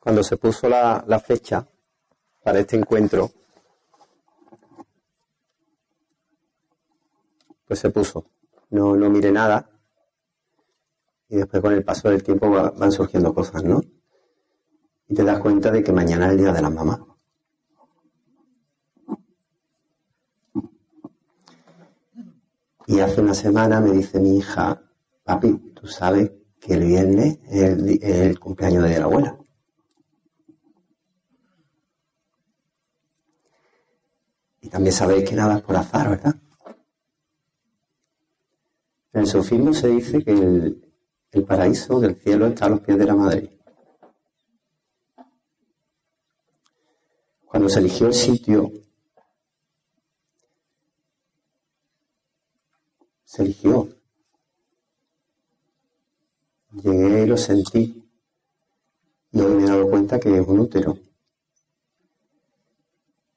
Cuando se puso la, la fecha para este encuentro, pues se puso. No, no mire nada. Y después con el paso del tiempo va- van surgiendo cosas, ¿no? Y te das cuenta de que mañana es el día de las mamás. Y hace una semana me dice mi hija, papi, tú sabes que el viernes es el, cumpleaños de la abuela. Y también sabéis que nada es por azar, ¿verdad? En el sufismo se dice que el paraíso del cielo está a los pies de la madre. Cuando se eligió el sitio, se eligió. Llegué y lo sentí. Hoy me he dado cuenta que es un útero.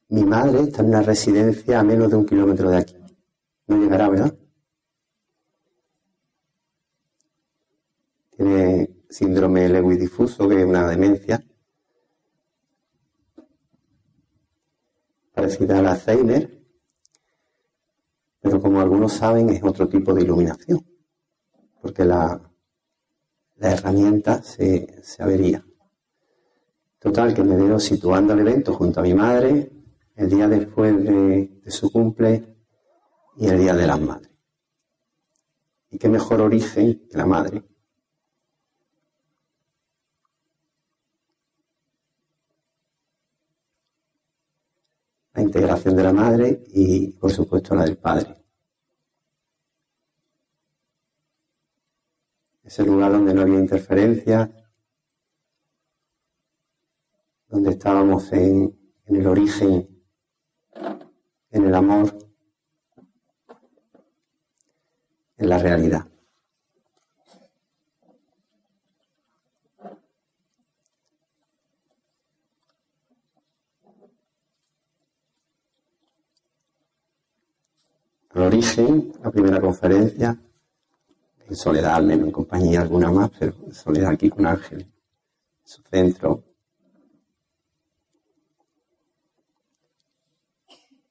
Mi madre está en una residencia a menos de un kilómetro de aquí. No llegará, ¿verdad? Tiene síndrome Lewis difuso, que es una demencia parecida a la Alzheimer, como algunos saben es otro tipo de iluminación, porque la, herramienta se, se avería. Total, que me veo situando el evento junto a mi madre el día después de, de su cumple y el día de las madres. Y qué mejor origen que la madre. La integración de la madre y, por supuesto, la del padre. Ese lugar donde no había interferencia, donde estábamos en, en el origen, en el amor, en la realidad. Al origen, la primera conferencia, en soledad al menos, en compañía alguna más, pero en soledad aquí con Ángel, su centro.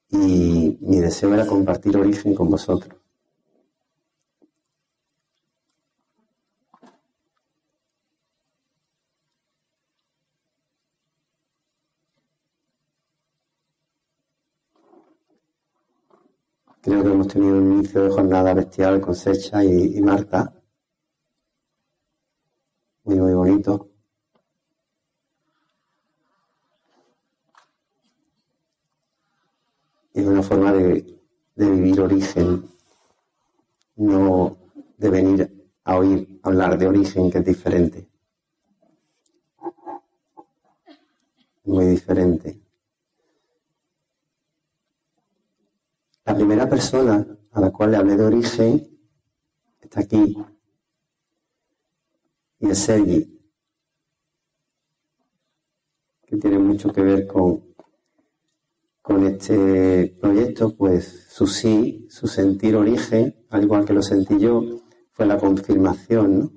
Y mi deseo era compartir origen con vosotros. Creo que hemos tenido un inicio de jornada bestial con Secha y, Marta. Muy, muy bonito. Es una forma de vivir origen, no de venir a oír hablar de origen, que es diferente. Muy diferente. La persona a la cual le hablé de origen está aquí. Y es Sergi, que tiene mucho que ver con, con este proyecto, pues su sí, su sentir origen, al igual que lo sentí yo, fue la confirmación ¿no?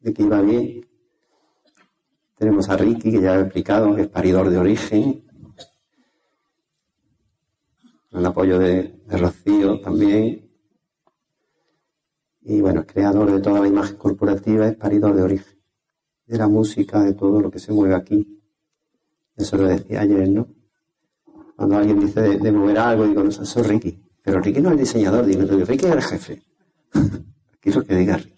de que iba bien. Tenemos a Ricky, que ya he explicado, que es paridor de origen, el apoyo de, Rocío también. Y bueno, es creador de toda la imagen corporativa, es paridor de origen. De la música, de todo lo que se mueve aquí. Eso lo decía ayer, ¿no? Cuando alguien dice de, mover algo, digo, no, soy Ricky. Pero Ricky no es el diseñador, digo, Ricky es el jefe. Aquí es lo que diga Ricky.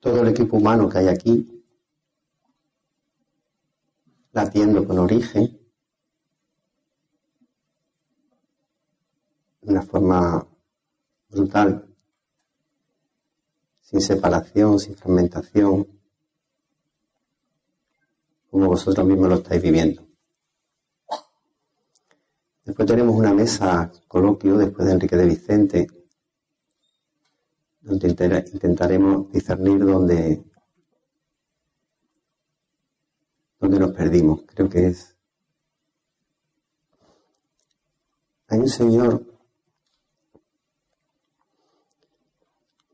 Todo el equipo humano que hay aquí, latiendo con origen, de una forma brutal, sin separación, sin fragmentación, como vosotros mismos lo estáis viviendo. Después tenemos una mesa coloquio después de Enrique de Vicente, intentaremos discernir dónde, dónde nos perdimos. Creo que es. Hay un señor,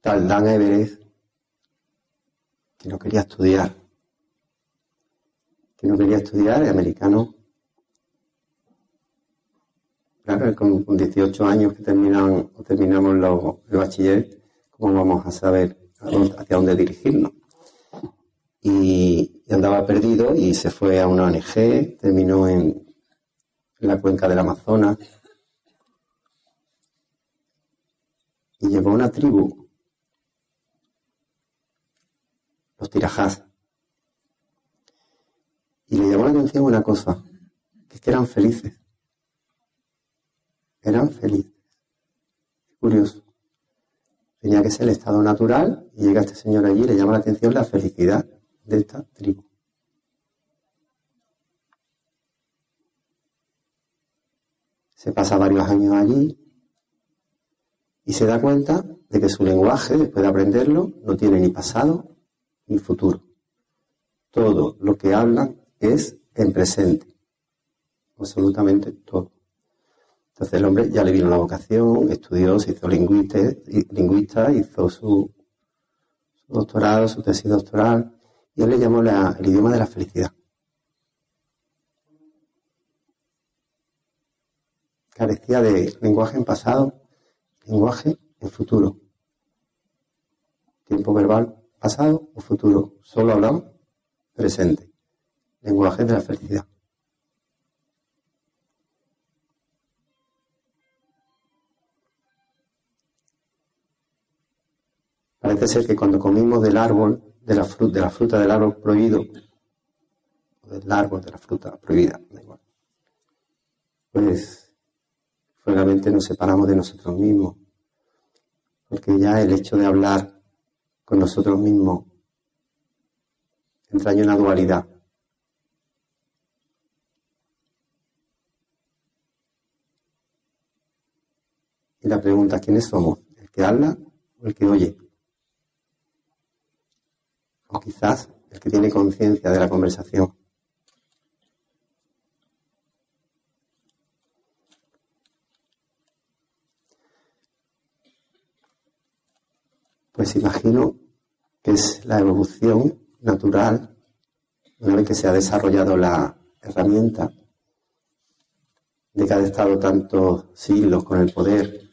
tal Dan Everest, que no quería estudiar. Que no quería estudiar, es americano. Claro, con, 18 años que terminan, terminamos los, el bachiller, ¿cómo vamos a saber hacia dónde dirigirnos? Y, andaba perdido y se fue a una ONG, terminó en, la cuenca del Amazonas y llegó a una tribu, los tirajás. Y le llamó la atención una cosa, que es que eran felices. Eran felices. Curioso. Tenía que ser el estado natural y llega este señor allí y le llama la atención la felicidad de esta tribu. Se pasa varios años allí y se da cuenta de que su lenguaje, después de aprenderlo, no tiene ni pasado ni futuro. Todo lo que hablan es en presente. Absolutamente todo. Entonces el hombre ya le vino la vocación, estudió, se hizo lingüista, hizo su, doctorado, su tesis doctoral, y él le llamó el idioma de la felicidad. Carecía de lenguaje en pasado, lenguaje en futuro. Tiempo verbal pasado o futuro. Solo hablamos presente. Lenguaje de la felicidad. Parece ser que cuando comimos del árbol, de la, fruta, de la fruta del árbol prohibido, o del árbol de la fruta prohibida, da igual, pues realmente nos separamos de nosotros mismos, porque ya el hecho de hablar con nosotros mismos entraña una dualidad. Y la pregunta, ¿quiénes somos? ¿El que habla o el que oye? O quizás el que tiene conciencia de la conversación. Pues imagino que es la evolución natural, una vez que se ha desarrollado la herramienta, de que ha estado tantos siglos con el poder,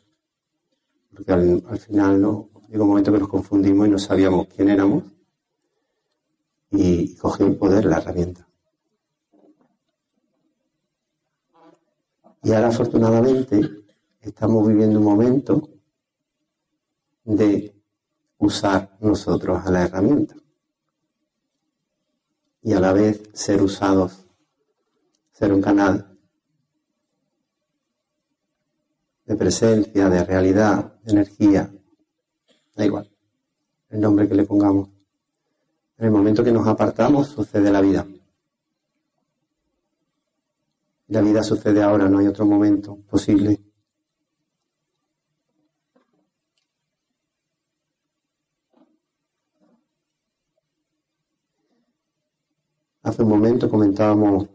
porque al, final no, llegó un momento que nos confundimos y no sabíamos quién éramos, y cogió el poder la herramienta. Y ahora afortunadamente estamos viviendo un momento de usar nosotros a la herramienta y a la vez ser usados, ser un canal de presencia, de realidad, de energía, da igual, el nombre que le pongamos. En el momento que nos apartamos sucede la vida. La vida sucede ahora, no hay otro momento posible. Hace un momento comentábamos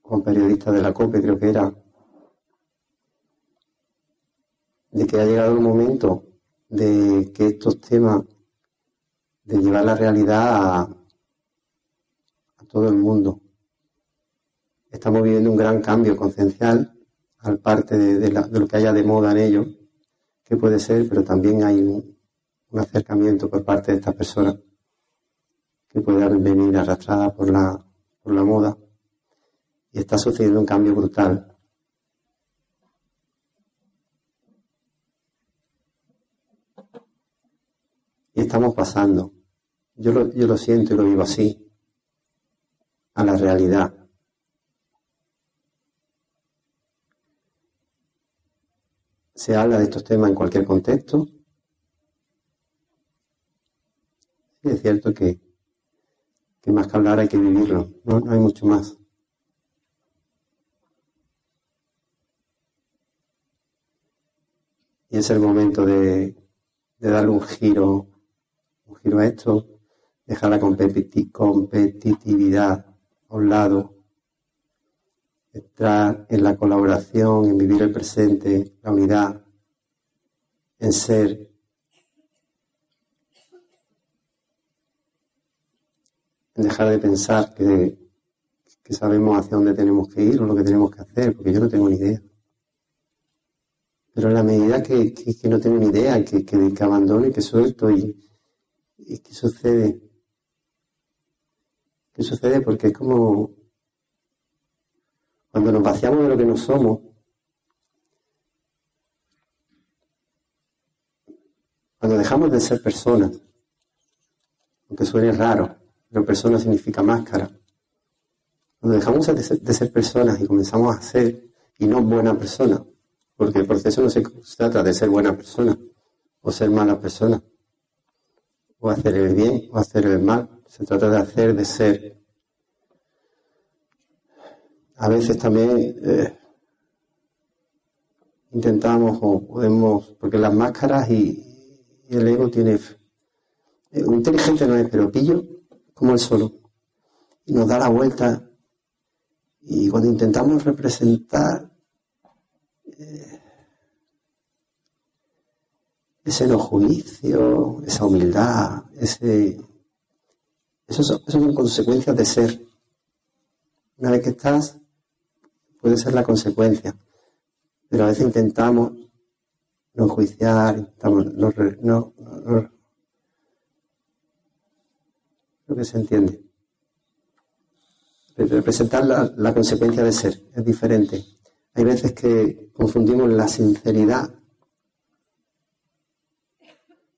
con periodistas de la COPE, creo que era, de que ha llegado el momento de que estos temas, de llevar la realidad a, todo el mundo. Estamos viviendo un gran cambio conciencial al parte de, lo que haya de moda en ello, que puede ser, pero también hay un, acercamiento por parte de estas personas que puedan venir arrastradas por la, por la moda. Y está sucediendo un cambio brutal Y estamos pasando. Yo lo, yo lo siento y lo vivo así. A la realidad. Se habla de estos temas en cualquier contexto. Es cierto que, que más que hablar hay que vivirlo. No, no hay mucho más. Y es el momento de, darle un giro, un giro a esto, dejar la competitividad a un lado, estar en la colaboración, en vivir el presente, la unidad, en ser. En dejar de pensar que, sabemos hacia dónde tenemos que ir o lo que tenemos que hacer, porque yo no tengo ni idea. Pero en la medida que, no tengo ni idea, que, que abandono y que suelto y, y ¿qué sucede? ¿Qué sucede? Porque es como cuando nos vaciamos de lo que no somos, cuando dejamos de ser personas, aunque suene raro, pero persona significa máscara, cuando dejamos de ser, de ser personas y comenzamos a ser y no buena persona, porque el proceso no se trata de ser buena persona o ser mala persona, o hacer el bien o hacer el mal. Se trata de hacer, de ser. A veces también eh, intentamos o podemos, porque las máscaras y, el ego tiene. Eh, inteligente no es, pero pillo como el solo. Y nos da la vuelta. Y cuando intentamos representar ese no juicio, esa humildad, ese, eso son, consecuencias de ser. Una vez que estás, puede ser la consecuencia. Pero a veces intentamos no juiciar, intentamos no, no, no, lo que se entiende. Representar la, la consecuencia de ser es diferente. Hay veces que confundimos la sinceridad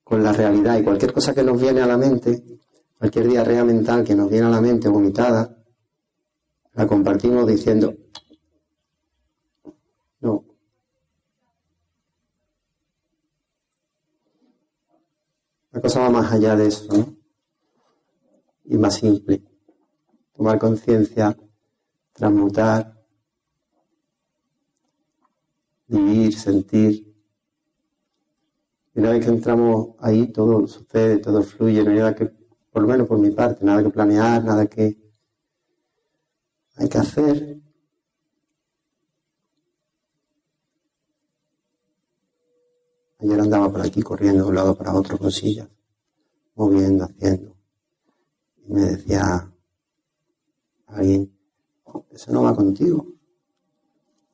con la realidad y cualquier cosa que nos viene a la mente, cualquier diarrea mental que nos viene a la mente vomitada, la compartimos diciendo, no. La cosa va más allá de eso, ¿no? Y más simple. Tomar conciencia, transmutar, vivir, sentir. Y una vez que entramos ahí, todo sucede, todo fluye, no hay nada que, por lo menos por mi parte, nada que planear, nada que hay que hacer. Ayer andaba por aquí corriendo de un lado para otro con sillas, moviendo, haciendo. Y me decía alguien, eso no va contigo.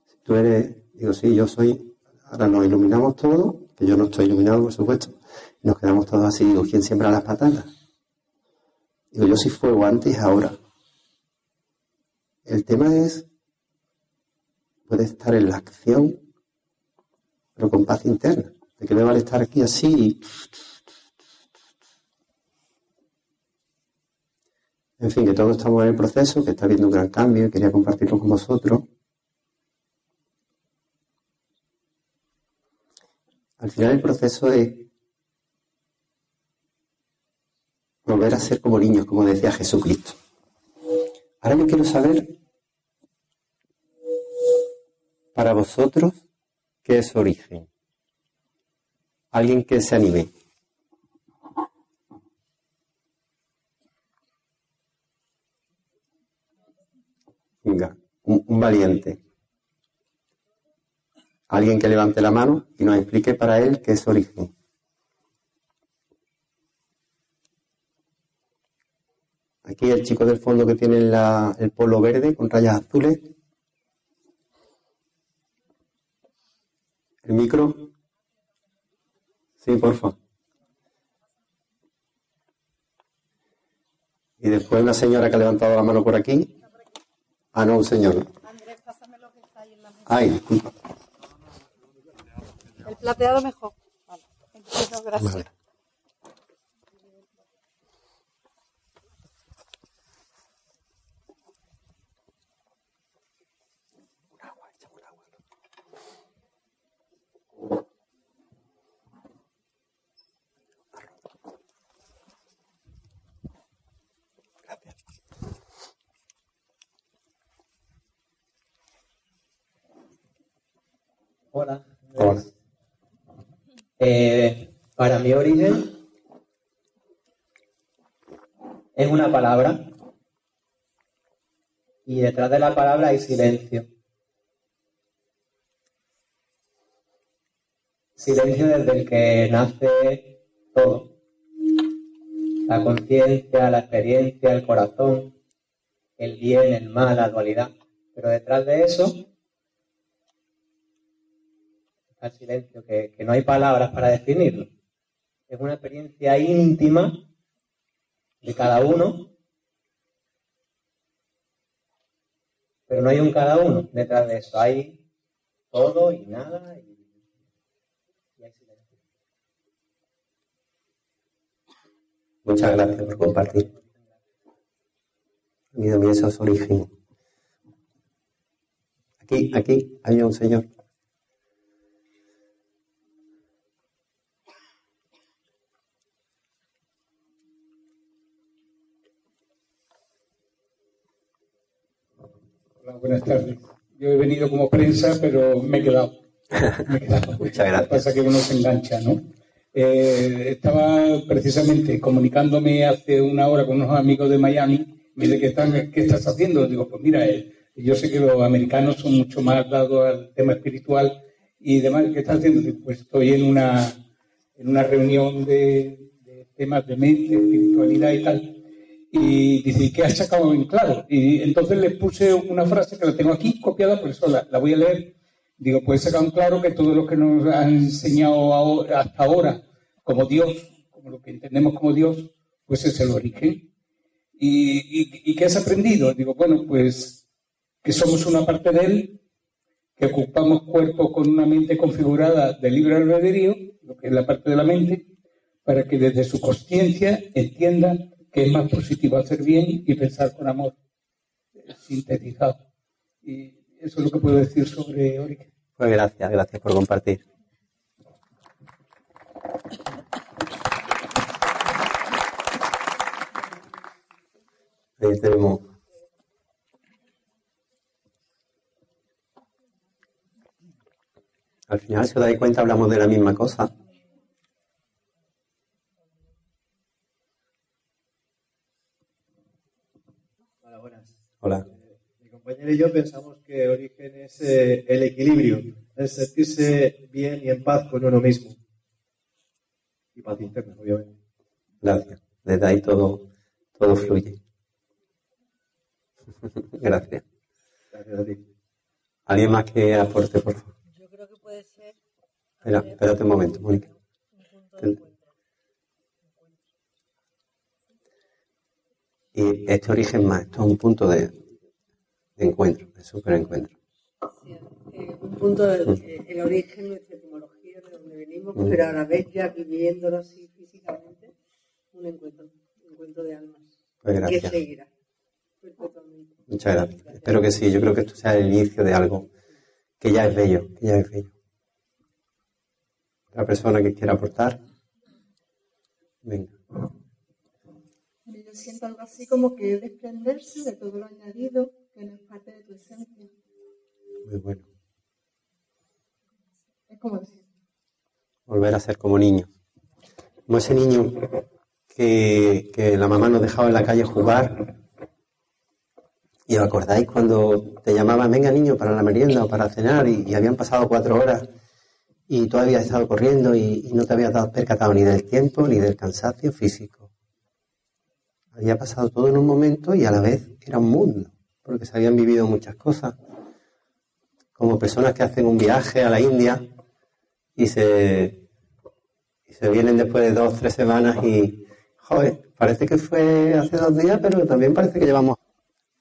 Si tú eres Digo, sí, yo soy, ahora nos iluminamos todos, yo no estoy iluminado, por supuesto, y nos quedamos todos así. Digo, ¿quién siembra las patatas? Digo, yo soy fuego antes ahora. El tema es, puede estar en la acción, pero con paz interna. De que me vale estar aquí así En fin, que todos estamos en el proceso, que está habiendo un gran cambio y quería compartirlo con vosotros. Al final el proceso es volver a ser como niños, como decía Jesucristo. Ahora yo quiero saber para vosotros qué es origen. Alguien que se anime. Venga, un valiente. Alguien que levante la mano y nos explique para él qué es origen. Aquí el chico del fondo que tiene el polo verde con rayas azules. ¿El micro? Sí, porfa. Y después una señora que ha levantado la mano por aquí. Ah, no, un señor. Andrés, pásame lo que está ahí en la mesa. Ay, disculpa. El plateado mejor. Vale. Entonces, gracias. Vale. Hola. Hola. Eh, para mi origen es una palabra y detrás de la palabra hay silencio. Silencio desde el que nace todo. La conciencia, la experiencia, el corazón, el bien, el mal, la dualidad. Pero detrás de eso el silencio, que, que no hay palabras para definirlo. Es una experiencia íntima de cada uno Pero no hay un cada uno detrás de eso. Hay todo y nada y, silencio. Muchas gracias por compartir. Mira, mira esos orígenes. Aquí, aquí hay un señor. Buenas tardes. Yo he venido como prensa, pero me he quedado. Me he quedado. Muchas gracias. Lo que pasa es que uno se engancha, ¿no? Eh, estaba precisamente comunicándome hace una hora con unos amigos de Miami. Me dice, ¿qué, están, ¿qué estás haciendo? Digo, pues mira, eh, yo sé que los americanos son mucho más dados al tema espiritual y demás. ¿Qué estás haciendo? Digo, pues estoy en una, en una reunión de, de temas de mente, espiritualidad y tal y dice, ¿qué has sacado en claro? Y entonces le puse una frase que la tengo aquí copiada, por eso la, voy a leer. Digo, pues he sacado en claro que todo lo que nos han enseñado hasta ahora como Dios, como lo que entendemos como Dios, pues es el origen. ¿Y, y, qué has aprendido? Digo, bueno, pues que somos una parte de Él, que ocupamos cuerpo con una mente configurada de libre albedrío, lo que es la parte de la mente, para que desde su conciencia entienda que es más positivo hacer bien y pensar con amor, sintetizado. Y eso es lo que puedo decir sobre Origen. Pues gracias, gracias por compartir. Tenemos. Al final, si os dais cuenta, hablamos de la misma cosa. Hola. Yo pensamos que origen es eh, el equilibrio, es sentirse bien y en paz con uno mismo. Y paz interna, obviamente. Gracias. Desde ahí todo, todo fluye. Gracias. Gracias a ti. ¿Alguien más que aporte, por favor? Yo creo que puede ser. Espera, espérate un momento, Mónica. Y este origen más, esto es un punto de, encuentro, de superencuentro. Sí, eh, un punto del el origen, nuestra etimología, de donde venimos, mm. pero a la vez ya viviéndolo así físicamente, un encuentro, un encuentro de almas. Pues gracias. Que seguirá. Muchas gracias. Espero que sí, yo creo que esto sea el inicio de algo que ya es bello, que ya es bello. La persona que quiera aportar, venga yo siento algo así como que es desprenderse de todo lo añadido que no es parte de tu esencia. Muy bueno. Es como decir. Volver a ser como niño. Como ese niño que, que la mamá nos dejaba en la calle jugar. Y os acordáis cuando te llamaban, venga niño, para la merienda o para cenar, y, habían pasado cuatro horas y tú habías estado corriendo y, y no te habías dado percatado ni del tiempo ni del cansancio físico había pasado todo en un momento y a la vez era un mundo, porque se habían vivido muchas cosas. Como personas que hacen un viaje a la India y se, y se vienen después de dos, tres semanas y, joder, parece que fue hace dos días, pero también parece que llevamos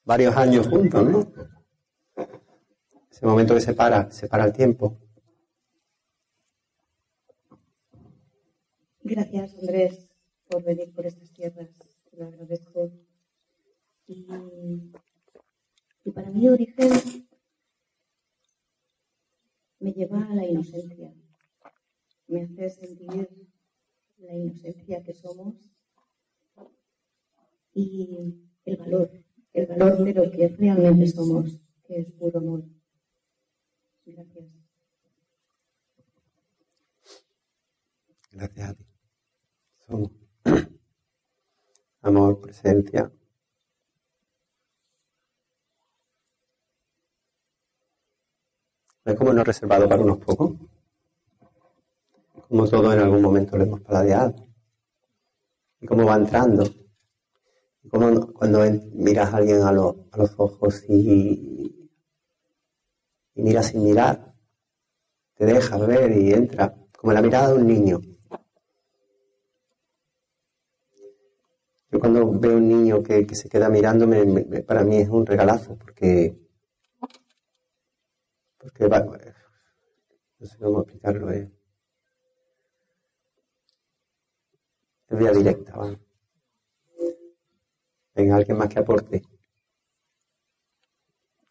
varios años juntos, ¿no? Ese momento que se para, se para el tiempo. Gracias, Andrés, por venir por estas tierras lo agradezco. Y, y para mí origen me lleva a la inocencia, me hace sentir la inocencia que somos y el valor, el valor de lo que realmente somos, que es puro amor. Gracias. Gracias a ti. Son amor, presencia. ¿Es como no reservado para unos pocos? Como todo en algún momento lo hemos paladeado. Y cómo va entrando. Y cómo cuando miras a alguien a, los ojos y, y miras sin mirar, te dejas ver y entra, como la mirada de un niño. Yo cuando veo un niño que, se queda mirándome, para mí es un regalazo, porque, porque no sé cómo explicarlo, es, es vía directa, ¿vale? Venga, alguien más que aporte,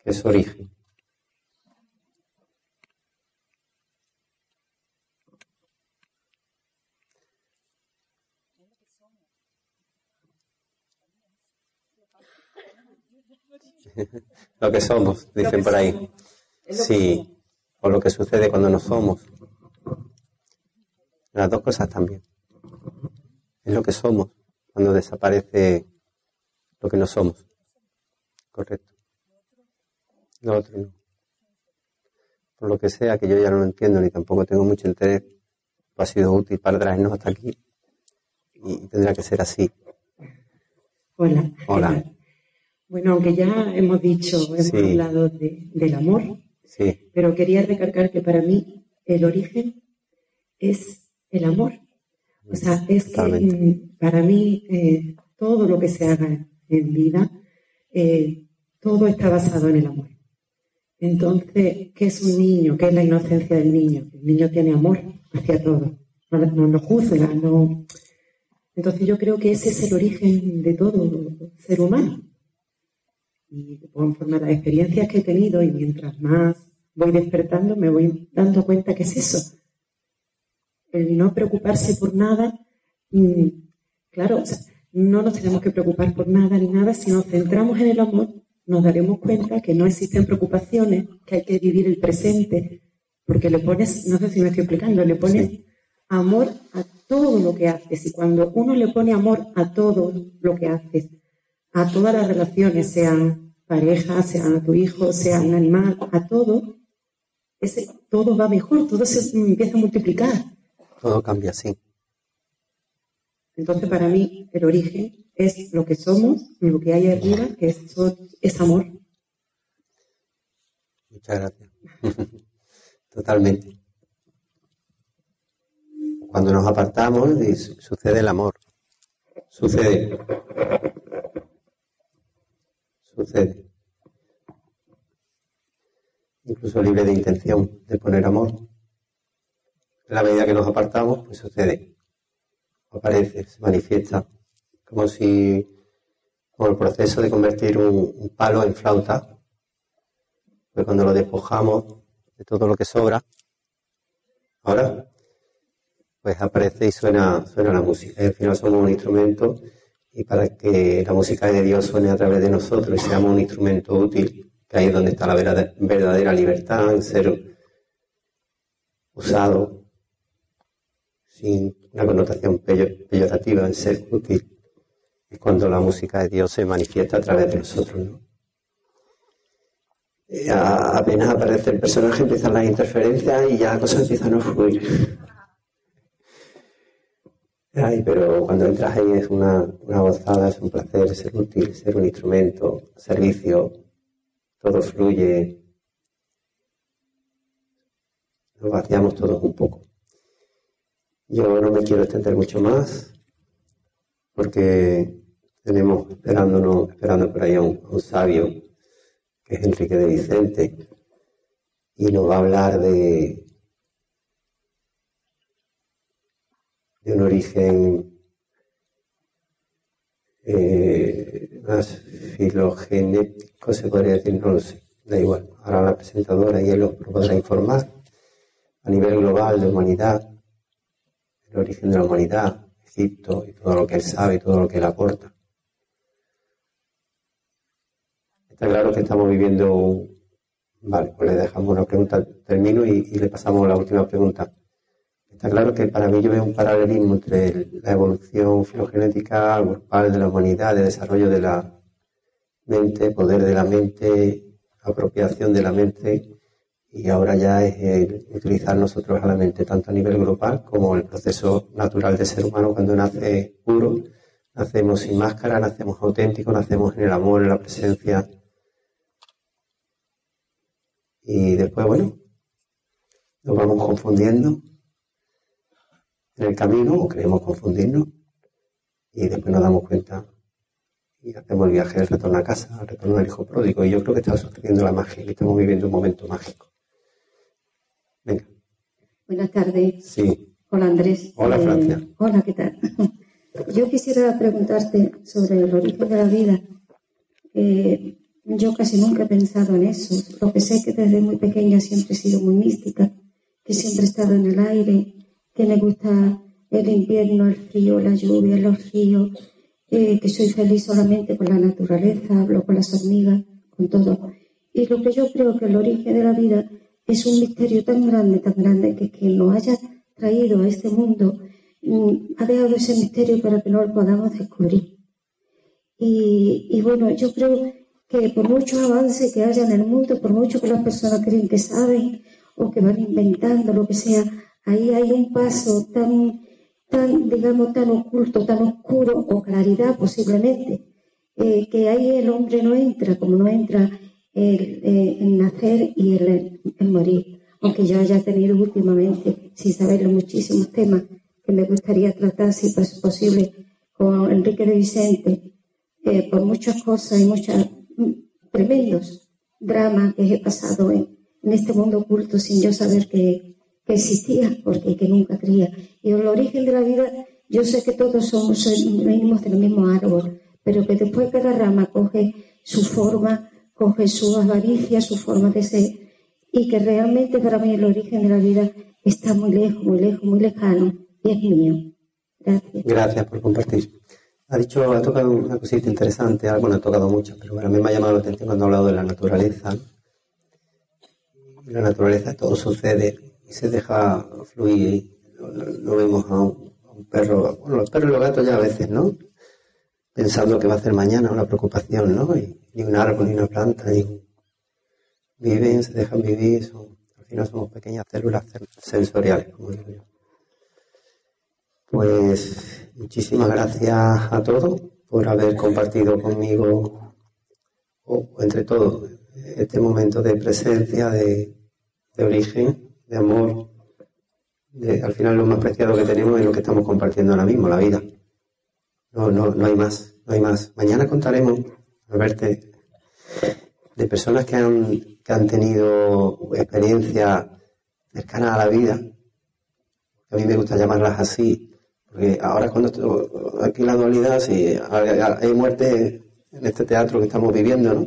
que es origen. lo que somos, dicen por ahí. Sí, o lo que sucede cuando no somos. Las dos cosas también. Es lo que somos cuando desaparece lo que no somos. Correcto. Lo otro no. Por lo que sea, que yo ya no lo entiendo ni tampoco tengo mucho interés, ha sido útil para traernos hasta aquí. Y tendrá que ser así. Hola. Hola. Bueno, aunque ya hemos dicho, hemos hablado del amor, pero quería recalcar que para mí el origen es el amor. O sea, es que mm, para mí eh, todo lo que se haga en vida, eh, todo está basado en el amor. Entonces, ¿qué es un niño? ¿Qué es la inocencia del niño? El niño tiene amor hacia todo, no, no, no juzga, no. Entonces yo creo que ese es el origen de todo ser humano y conforme a las experiencias que he tenido y mientras más voy despertando me voy dando cuenta que es eso. El no preocuparse por nada, mm, claro, no nos tenemos que preocupar por nada ni nada, si nos centramos en el amor nos daremos cuenta que no existen preocupaciones, que hay que vivir el presente, porque le pones, no sé si me estoy explicando, le pones amor a todo lo que haces y cuando uno le pone amor a todo lo que haces, a todas las relaciones, sean pareja, sean tu hijo, sea un animal, a todo, ese, todo va mejor, todo se empieza a multiplicar. Todo cambia, sí. Entonces, para mí, el origen es lo que somos, lo que hay arriba, que es, es amor. Muchas gracias. Totalmente. Cuando nos apartamos, sucede el amor. Sucede sucede. Incluso libre de intención de poner amor. La medida que nos apartamos, pues sucede. Aparece, se manifiesta. Como si, como el proceso de convertir un, palo en flauta. Pues cuando lo despojamos de todo lo que sobra, ahora, pues aparece y suena, suena la música. Y al final somos un instrumento y para que la música de Dios suene a través de nosotros y seamos un instrumento útil, que ahí es donde está la verdadera libertad, en ser usado sin una connotación peyorativa, en ser útil, es cuando la música de Dios se manifiesta a través de nosotros. Eh, apenas aparece el personaje, empiezan las interferencias y ya la cosa empieza a no fluir. Pero cuando entras ahí es una, una gozada, es un placer ser útil, ser un instrumento, servicio, todo fluye. Nos vaciamos todos un poco. Yo no me quiero extender mucho más porque tenemos esperándonos, esperando por ahí a un sabio que es Enrique de Vicente y nos va a hablar de, un origen eh, más filogenético, se podría decir, no lo sé, da igual. Ahora la presentadora y él lo podrá informar a nivel global de humanidad, el origen de la humanidad, Egipto y todo lo que él sabe y todo lo que él aporta. Está claro que estamos viviendo Vale, pues le dejamos una pregunta, termino y le pasamos la última pregunta Está claro que para mí yo veo un paralelismo entre la evolución filogenética grupal de la humanidad, de desarrollo de la mente, poder de la mente, apropiación de la mente, y ahora ya es utilizar nosotros a la mente, tanto a nivel grupal como el proceso natural del ser humano cuando nace puro, nacemos sin máscara, nacemos auténticos, nacemos en el amor, en la presencia. Y después, bueno, nos vamos confundiendo en el camino o creemos confundirnos y después nos damos cuenta y hacemos el viaje del retorno a casa, el retorno al hijo pródigo. Y yo creo que está sucediendo la magia y estamos viviendo un momento mágico. Venga. Buenas tardes. Sí. Hola Andrés. Hola eh, Francia. Hola, ¿qué tal? Yo quisiera preguntarte sobre el origen de la vida. yo casi nunca he pensado en eso. Lo que sé que desde muy pequeña siempre he sido muy mística, que siempre he estado en el aire, que me gusta el invierno, el frío, la lluvia, los ríos, eh, que soy feliz solamente con la naturaleza, hablo con las hormigas, con todo. Y lo que yo creo que el origen de la vida es un misterio tan grande, tan grande, que quien lo haya traído a este mundo mm, ha dejado ese misterio para que no lo podamos descubrir. Y, y bueno, yo creo que por mucho avance que haya en el mundo, por mucho que las personas creen que saben o que van inventando lo que sea, ahí hay un paso tan, tan, digamos, tan oculto, tan oscuro, o claridad posiblemente, eh, que ahí el hombre no entra, como no entra el, eh, nacer y el, morir. Aunque yo haya tenido últimamente, sin saberlo, muchísimos temas que me gustaría tratar, si es posible, con Enrique de Vicente, eh, por muchas cosas y muchos mm, tremendos dramas que he pasado en, en este mundo oculto sin yo saber que, que existía, porque que nunca creía. Y el origen de la vida, yo sé que todos somos, venimos del mismo árbol, pero que después cada rama coge su forma, coge su avaricia, su forma de ser, y que realmente para mí el origen de la vida está muy lejos, muy lejos, muy lejano, y es mío. Gracias. Gracias por compartir. Ha dicho, ha tocado una cosita interesante, bueno, ha tocado mucho, pero bueno, a mí me ha llamado la atención cuando ha hablado de la naturaleza. La naturaleza todo sucede y se deja fluir. No, vemos a un, perro, bueno, los perros y los gatos ya a veces, ¿no? Pensando que va a hacer mañana, una preocupación, ¿no? Y, ni un árbol, ni una planta, ni viven, se dejan vivir, son, al final somos pequeñas células sensoriales, como digo yo. Pues muchísimas gracias a todos por haber compartido conmigo, o entre todos, este momento de presencia, de origen de amor, de, al final lo más preciado que tenemos es lo que estamos compartiendo ahora mismo, la vida. No, no, no hay más, no hay más. Mañana contaremos, verte de personas que han, que han tenido experiencias cercanas a la vida. A mí me gusta llamarlas así, porque ahora cuando aquí la dualidad, si hay muerte en este teatro que estamos viviendo, ¿no?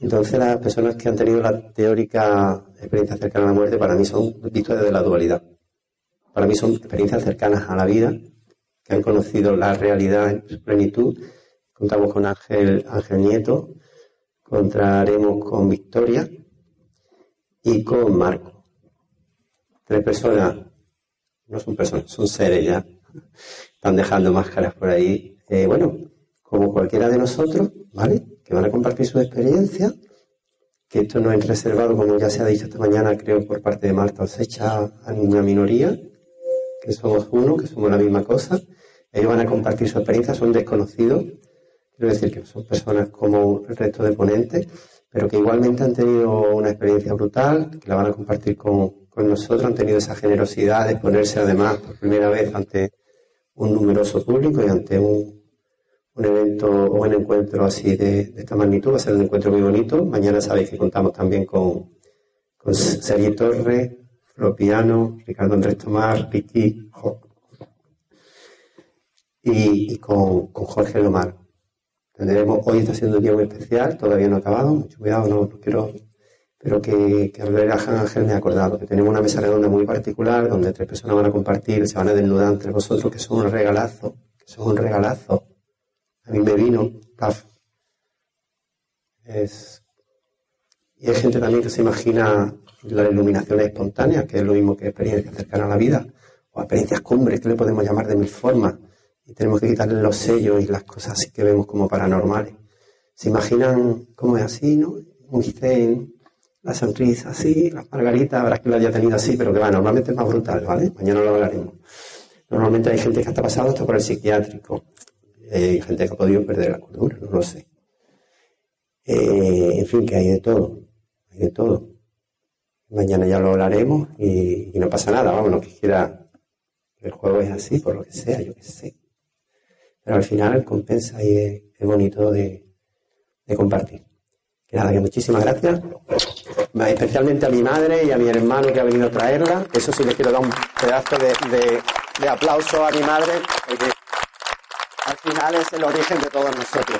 Entonces las personas que han tenido la teórica experiencia cercana a la muerte para mí son vistas desde la dualidad. Para mí son experiencias cercanas a la vida, que han conocido la realidad en plenitud. Contamos con Ángel, Ángel Nieto, contaremos con Victoria y con Marco. Tres personas, no son personas, son seres ya. Están dejando máscaras por ahí. Eh, bueno, como cualquiera de nosotros, ¿vale? que van a compartir su experiencia, que esto no es reservado, como ya se ha dicho esta mañana, creo por parte de Marta Osecha, a ninguna minoría, que somos uno, que somos la misma cosa. Ellos van a compartir su experiencia, son desconocidos, quiero decir que son personas como el resto de ponentes, pero que igualmente han tenido una experiencia brutal, que la van a compartir con, con nosotros, han tenido esa generosidad de ponerse además por primera vez ante un numeroso público y ante un, un evento o un encuentro así de, esta magnitud. Va a ser un encuentro muy bonito. Mañana sabéis que contamos también con, con Sergi Torre, Flopiano, Ricardo Andrés Tomás, Ricky, y, y con, Jorge Lomar. Tendremos, hoy está siendo un día muy especial, todavía no ha acabado, mucho cuidado, no, quiero, pero que, que a Ángel me he acordado que tenemos una mesa redonda muy particular donde tres personas van a compartir, se van a desnudar entre vosotros, que son un regalazo, que son un regalazo a mí me vino, paf. Es, y hay gente también que se imagina la iluminación espontánea, que es lo mismo que experiencia cercana a la vida. o experiencias cumbres, que le podemos llamar de mil formas, y tenemos que quitarle los sellos y las cosas así que vemos como paranormales. ¿Se imaginan cómo es así, no? Un zen, la sonrisa así, las margaritas, habrá que lo haya tenido así, pero que va, normalmente es más brutal, ¿vale? Mañana lo hablaremos. Normalmente hay gente que está pasado hasta por el psiquiátrico. Hay gente que ha podido perder la cordura, no lo sé. Eh, en fin, que hay de todo, hay de todo. Mañana ya lo hablaremos y, no pasa nada, vamos, no quisiera, el juego es así, por lo que sea, yo qué sé. Pero al final compensa y es, bonito de, compartir. Que nada, que muchísimas gracias. Especialmente a mi madre y a mi hermano que ha venido a traerla. Eso sí les quiero dar un pedazo de, aplauso a mi madre, al final es el origen de todos nosotros.